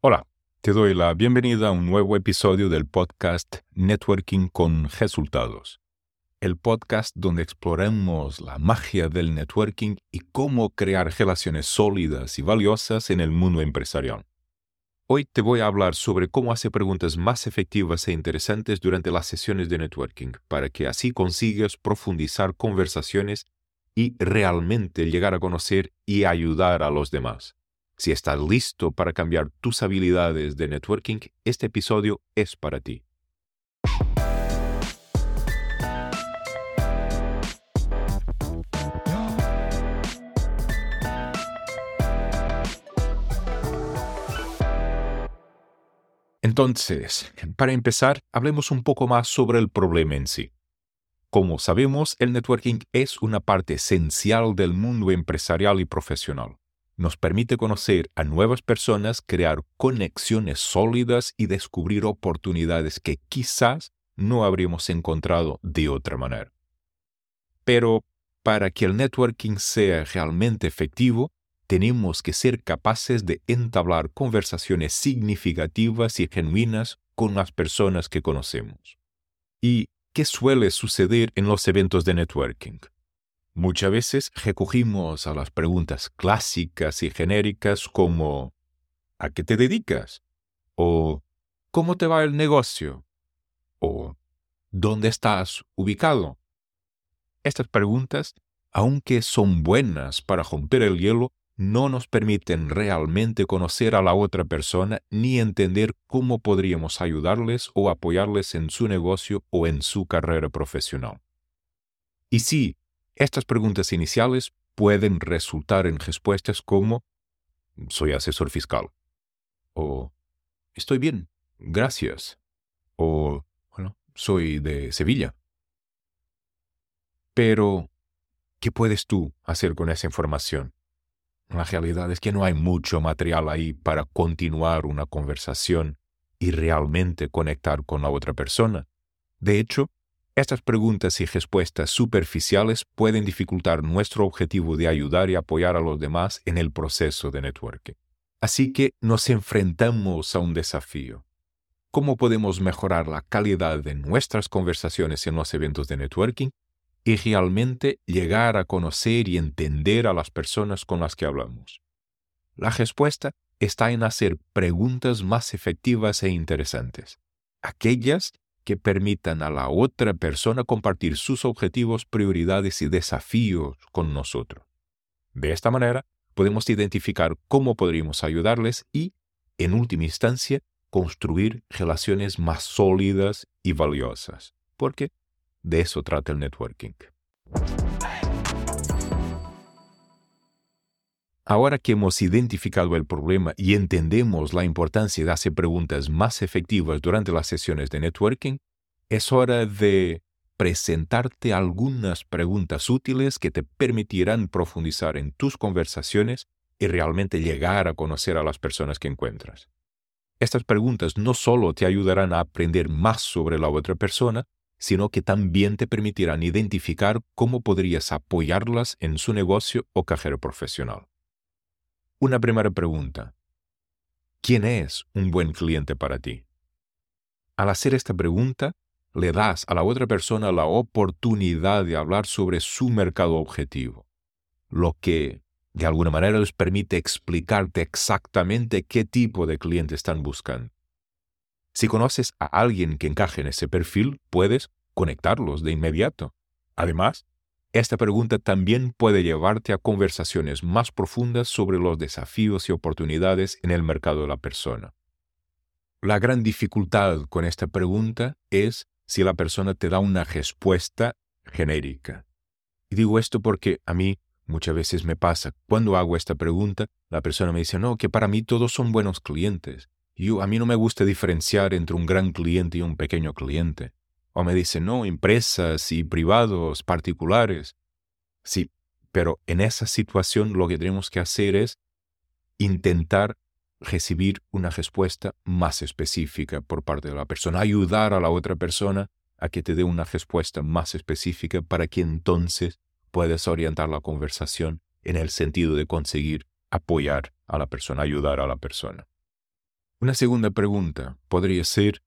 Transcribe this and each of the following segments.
Hola, te doy la bienvenida a un nuevo episodio del podcast Networking con Resultados, el podcast donde exploramos la magia del networking y cómo crear relaciones sólidas y valiosas en el mundo empresarial. Hoy te voy a hablar sobre cómo hacer preguntas más efectivas e interesantes durante las sesiones de networking, para que así consigas profundizar conversaciones y realmente llegar a conocer y ayudar a los demás. Si estás listo para cambiar tus habilidades de networking, este episodio es para ti. Entonces, para empezar, hablemos un poco más sobre el problema en sí. Como sabemos, el networking es una parte esencial del mundo empresarial y profesional. Nos permite conocer a nuevas personas, crear conexiones sólidas y descubrir oportunidades que quizás no habríamos encontrado de otra manera. Pero para que el networking sea realmente efectivo, tenemos que ser capaces de entablar conversaciones significativas y genuinas con las personas que conocemos. Y ¿Qué suele suceder en los eventos de networking? Muchas veces recogimos a las preguntas clásicas y genéricas como ¿a qué te dedicas? o ¿cómo te va el negocio? o ¿dónde estás ubicado? Estas preguntas, aunque son buenas para romper el hielo, no nos permiten realmente conocer a la otra persona ni entender cómo podríamos ayudarles o apoyarles en su negocio o en su carrera profesional. Y sí, estas preguntas iniciales pueden resultar en respuestas como soy asesor fiscal o estoy bien, gracias o bueno, soy de Sevilla. Pero, ¿qué puedes tú hacer con esa información? La realidad es que no hay mucho material ahí para continuar una conversación y realmente conectar con la otra persona. De hecho, estas preguntas y respuestas superficiales pueden dificultar nuestro objetivo de ayudar y apoyar a los demás en el proceso de networking. Así que nos enfrentamos a un desafío. ¿Cómo podemos mejorar la calidad de nuestras conversaciones en los eventos de networking y realmente llegar a conocer y entender a las personas con las que hablamos? La respuesta está en hacer preguntas más efectivas e interesantes, aquellas que permitan a la otra persona compartir sus objetivos, prioridades y desafíos con nosotros. De esta manera, podemos identificar cómo podríamos ayudarles y, en última instancia, construir relaciones más sólidas y valiosas, porque de eso trata el networking. Ahora que hemos identificado el problema y entendemos la importancia de hacer preguntas más efectivas durante las sesiones de networking, es hora de presentarte algunas preguntas útiles que te permitirán profundizar en tus conversaciones y realmente llegar a conocer a las personas que encuentras. Estas preguntas no solo te ayudarán a aprender más sobre la otra persona, sino que también te permitirán identificar cómo podrías apoyarlas en su negocio o carrera profesional. Una primera pregunta. ¿Quién es un buen cliente para ti? Al hacer esta pregunta, le das a la otra persona la oportunidad de hablar sobre su mercado objetivo, lo que de alguna manera les permite explicarte exactamente qué tipo de cliente están buscando. Si conoces a alguien que encaje en ese perfil, puedes conectarlos de inmediato. Además, esta pregunta también puede llevarte a conversaciones más profundas sobre los desafíos y oportunidades en el mercado de la persona. La gran dificultad con esta pregunta es si la persona te da una respuesta genérica. Y digo esto porque a mí muchas veces me pasa, cuando hago esta pregunta, la persona me dice, no, que para mí todos son buenos clientes. A mí no me gusta diferenciar entre un gran cliente y un pequeño cliente. O me dicen, no, empresas y privados, particulares. Sí, pero en esa situación lo que tenemos que hacer es intentar recibir una respuesta más específica por parte de la persona, ayudar a la otra persona a que te dé una respuesta más específica para que entonces puedas orientar la conversación en el sentido de conseguir apoyar a la persona, ayudar a la persona. Una segunda pregunta podría ser,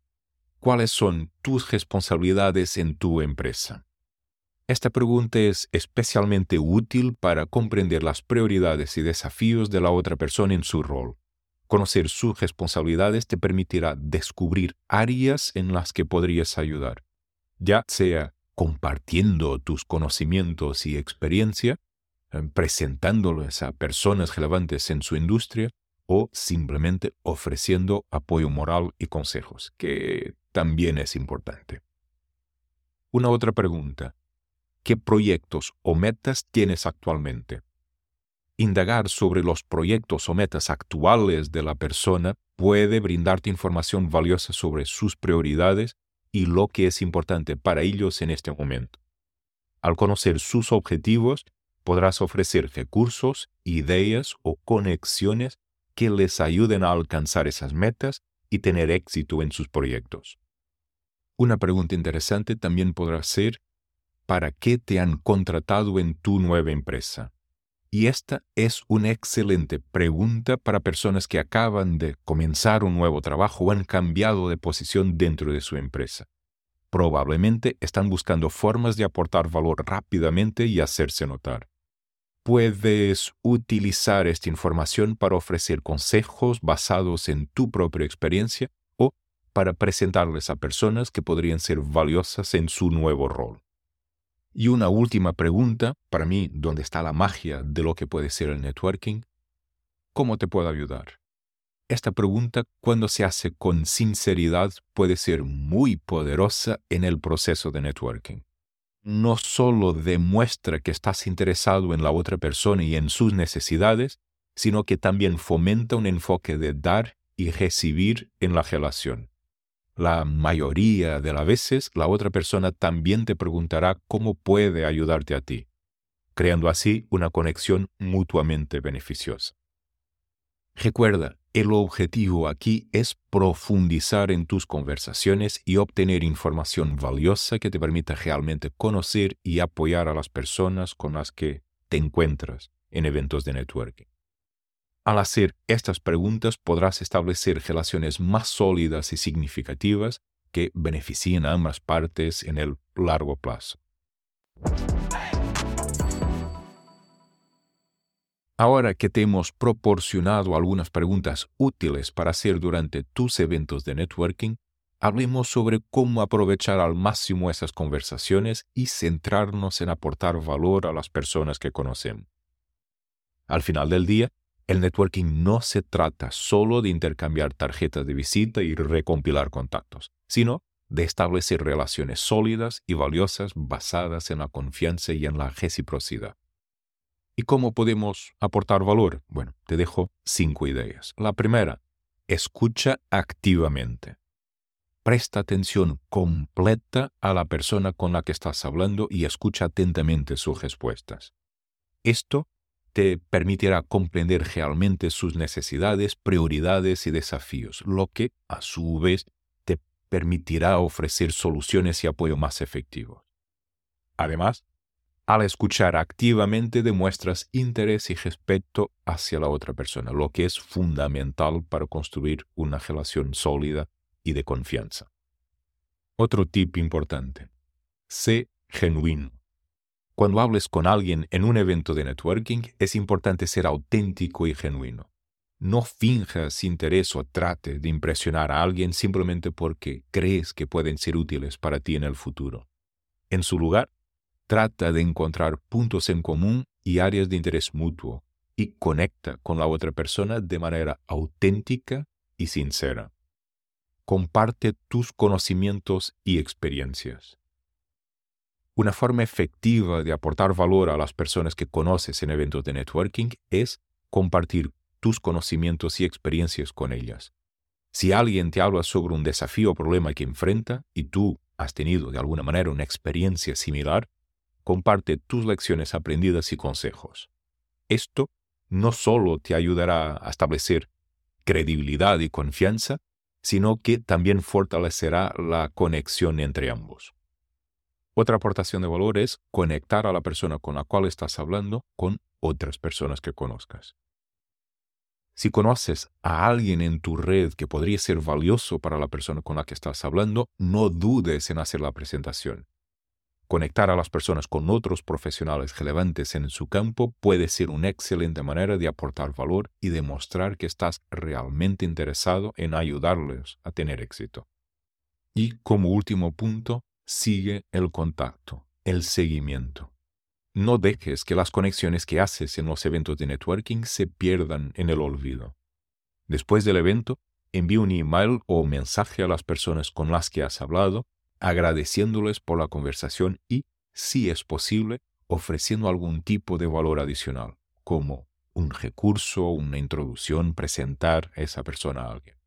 ¿cuáles son tus responsabilidades en tu empresa? Esta pregunta es especialmente útil para comprender las prioridades y desafíos de la otra persona en su rol. Conocer sus responsabilidades te permitirá descubrir áreas en las que podrías ayudar, ya sea compartiendo tus conocimientos y experiencia, eh, presentándolos a personas relevantes en su industria o simplemente ofreciendo apoyo moral y consejos, que también es importante. Una otra pregunta. ¿Qué proyectos o metas tienes actualmente? Indagar sobre los proyectos o metas actuales de la persona puede brindarte información valiosa sobre sus prioridades y lo que es importante para ellos en este momento. Al conocer sus objetivos, podrás ofrecer recursos, ideas o conexiones que les ayuden a alcanzar esas metas y tener éxito en sus proyectos. Una pregunta interesante también podrá ser, ¿para qué te han contratado en tu nueva empresa? Y esta es una excelente pregunta para personas que acaban de comenzar un nuevo trabajo o han cambiado de posición dentro de su empresa. Probablemente están buscando formas de aportar valor rápidamente y hacerse notar. Puedes utilizar esta información para ofrecer consejos basados en tu propia experiencia o para presentarles a personas que podrían ser valiosas en su nuevo rol. Y una última pregunta, para mí, donde está la magia de lo que puede ser el networking. ¿Cómo te puedo ayudar? Esta pregunta, cuando se hace con sinceridad, puede ser muy poderosa en el proceso de networking. No solo demuestra que estás interesado en la otra persona y en sus necesidades, sino que también fomenta un enfoque de dar y recibir en la relación. La mayoría de las veces la otra persona también te preguntará cómo puede ayudarte a ti, creando así una conexión mutuamente beneficiosa. Recuerda, el objetivo aquí es profundizar en tus conversaciones y obtener información valiosa que te permita realmente conocer y apoyar a las personas con las que te encuentras en eventos de networking. Al hacer estas preguntas podrás establecer relaciones más sólidas y significativas que beneficien a ambas partes en el largo plazo. Ahora que te hemos proporcionado algunas preguntas útiles para hacer durante tus eventos de networking, hablemos sobre cómo aprovechar al máximo esas conversaciones y centrarnos en aportar valor a las personas que conocemos. Al final del día, el networking no se trata solo de intercambiar tarjetas de visita y recompilar contactos, sino de establecer relaciones sólidas y valiosas basadas en la confianza y en la reciprocidad. ¿Y cómo podemos aportar valor? Bueno, te dejo cinco ideas. La primera, escucha activamente. Presta atención completa a la persona con la que estás hablando y escucha atentamente sus respuestas. Esto te permitirá comprender realmente sus necesidades, prioridades y desafíos, lo que, a su vez, te permitirá ofrecer soluciones y apoyo más efectivos. Además, al escuchar activamente demuestras interés y respeto hacia la otra persona, lo que es fundamental para construir una relación sólida y de confianza. Otro tip importante. Sé genuino. Cuando hables con alguien en un evento de networking, es importante ser auténtico y genuino. No finjas interés o trate de impresionar a alguien simplemente porque crees que pueden ser útiles para ti en el futuro. En su lugar, trata de encontrar puntos en común y áreas de interés mutuo y conecta con la otra persona de manera auténtica y sincera. Comparte tus conocimientos y experiencias. Una forma efectiva de aportar valor a las personas que conoces en eventos de networking es compartir tus conocimientos y experiencias con ellas. Si alguien te habla sobre un desafío o problema que enfrenta y tú has tenido de alguna manera una experiencia similar, comparte tus lecciones aprendidas y consejos. Esto no solo te ayudará a establecer credibilidad y confianza, sino que también fortalecerá la conexión entre ambos. Otra aportación de valor es conectar a la persona con la cual estás hablando con otras personas que conozcas. Si conoces a alguien en tu red que podría ser valioso para la persona con la que estás hablando, no dudes en hacer la presentación. Conectar a las personas con otros profesionales relevantes en su campo puede ser una excelente manera de aportar valor y demostrar que estás realmente interesado en ayudarles a tener éxito. Y como último punto, sigue el contacto, el seguimiento. No dejes que las conexiones que haces en los eventos de networking se pierdan en el olvido. Después del evento, envía un email o mensaje a las personas con las que has hablado agradeciéndoles por la conversación y, si es posible, ofreciendo algún tipo de valor adicional, como un recurso, una introducción, presentar a esa persona a alguien.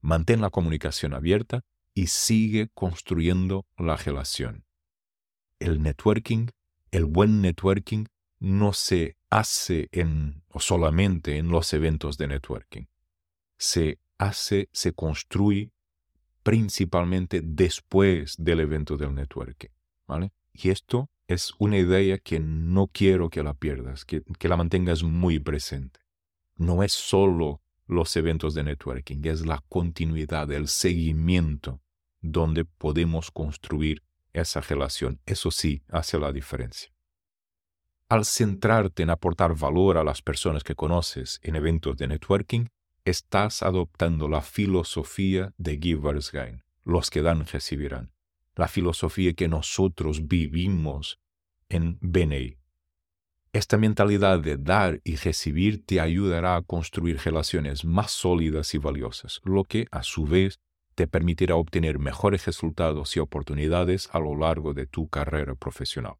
Mantén la comunicación abierta y sigue construyendo la relación. El networking, el buen networking, no se hace en o solamente en los eventos de networking. Se hace, se construye principalmente después del evento del networking. ¿vale? Y esto es una idea que no quiero que la pierdas, que, que la mantengas muy presente. No es solo los eventos de networking, es la continuidad, el seguimiento donde podemos construir esa relación. Eso sí hace la diferencia. Al centrarte en aportar valor a las personas que conoces en eventos de networking, estás adoptando la filosofía de Givers Gain. Los que dan recibirán. La filosofía que nosotros vivimos en BNI. Esta mentalidad de dar y recibir te ayudará a construir relaciones más sólidas y valiosas, lo que a su vez te permitirá obtener mejores resultados y oportunidades a lo largo de tu carrera profesional.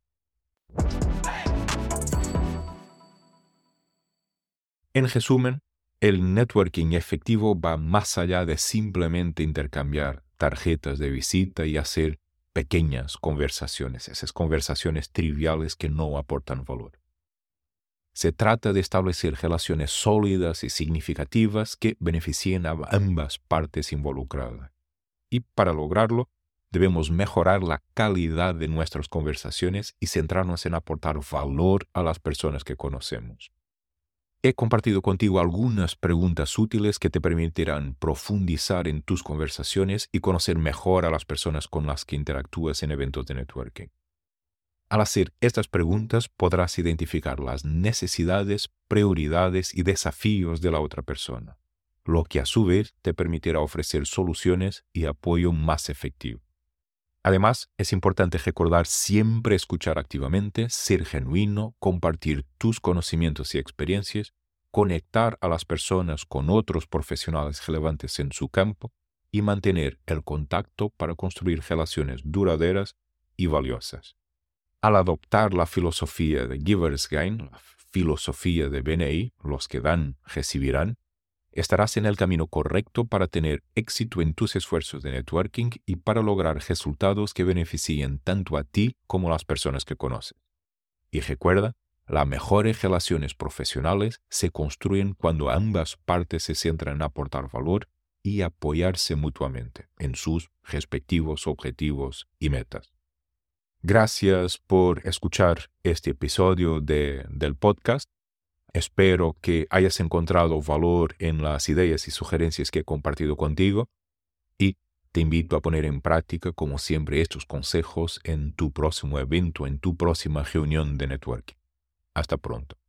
En resumen, el networking efectivo va más allá de simplemente intercambiar tarjetas de visita y hacer pequeñas conversaciones, esas conversaciones triviales que no aportan valor. Se trata de establecer relaciones sólidas y significativas que beneficien a ambas partes involucradas. Y para lograrlo, debemos mejorar la calidad de nuestras conversaciones y centrarnos en aportar valor a las personas que conocemos. He compartido contigo algunas preguntas útiles que te permitirán profundizar en tus conversaciones y conocer mejor a las personas con las que interactúas en eventos de networking. Al hacer estas preguntas podrás identificar las necesidades, prioridades y desafíos de la otra persona, lo que a su vez te permitirá ofrecer soluciones y apoyo más efectivo. Además, es importante recordar siempre escuchar activamente, ser genuino, compartir tus conocimientos y experiencias, conectar a las personas con otros profesionales relevantes en su campo y mantener el contacto para construir relaciones duraderas y valiosas. Al adoptar la filosofía de Givers Gain, la filosofía de BNI, los que dan recibirán, estarás en el camino correcto para tener éxito en tus esfuerzos de networking y para lograr resultados que beneficien tanto a ti como a las personas que conoces. Y recuerda, las mejores relaciones profesionales se construyen cuando ambas partes se centran en aportar valor y apoyarse mutuamente en sus respectivos objetivos y metas. Gracias por escuchar este episodio del podcast Espero que hayas encontrado valor en las ideas y sugerencias que he compartido contigo y te invito a poner en práctica, como siempre, estos consejos en tu próximo evento, en tu próxima reunión de networking. Hasta pronto.